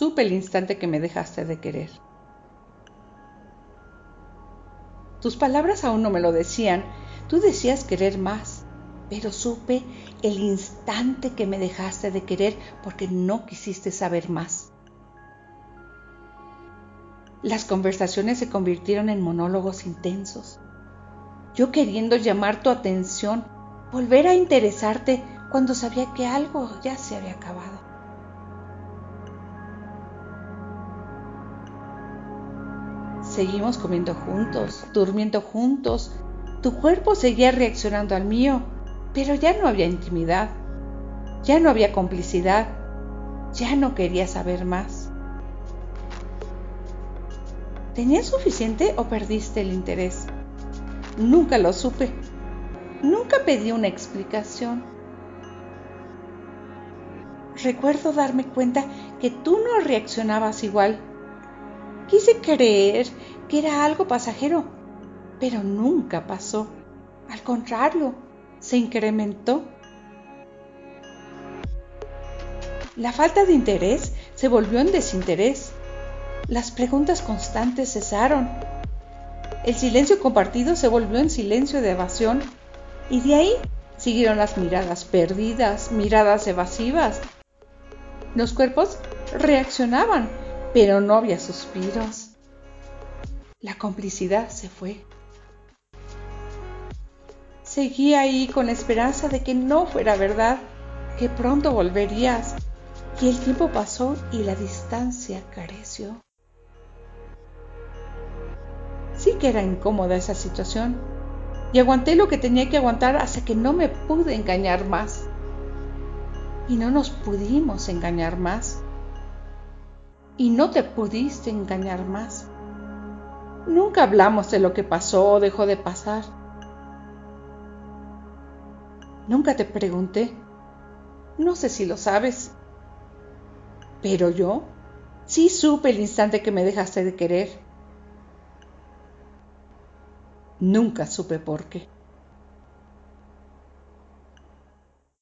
supe el instante que me dejaste de querer. Tus palabras aún no me lo decían, tú decías querer más, pero supe el instante que me dejaste de querer porque no quisiste saber más. Las conversaciones se convirtieron en monólogos intensos. Yo queriendo llamar tu atención, volver a interesarte cuando sabía que algo ya se había acabado. Seguimos comiendo juntos, durmiendo juntos. Tu cuerpo seguía reaccionando al mío, pero ya no había intimidad, ya no había complicidad, ya no quería saber más. ¿Tenías suficiente o perdiste el interés? Nunca lo supe. Nunca pedí una explicación. Recuerdo darme cuenta que tú no reaccionabas igual. Quise creer que era algo pasajero, pero nunca pasó. Al contrario, se incrementó. La falta de interés se volvió en desinterés. Las preguntas constantes cesaron. El silencio compartido se volvió en silencio de evasión y de ahí siguieron las miradas perdidas, miradas evasivas. Los cuerpos reaccionaban, pero no había suspiros. La complicidad se fue. Seguí ahí con esperanza de que no fuera verdad, que pronto volverías. Y el tiempo pasó y la distancia careció. Sí que era incómoda esa situación, y aguanté lo que tenía que aguantar hasta que no me pude engañar más. Y no nos pudimos engañar más. Y no te pudiste engañar más. Nunca hablamos de lo que pasó o dejó de pasar. Nunca te pregunté. No sé si lo sabes. Pero yo sí supe el instante que me dejaste de querer Nunca supe por qué.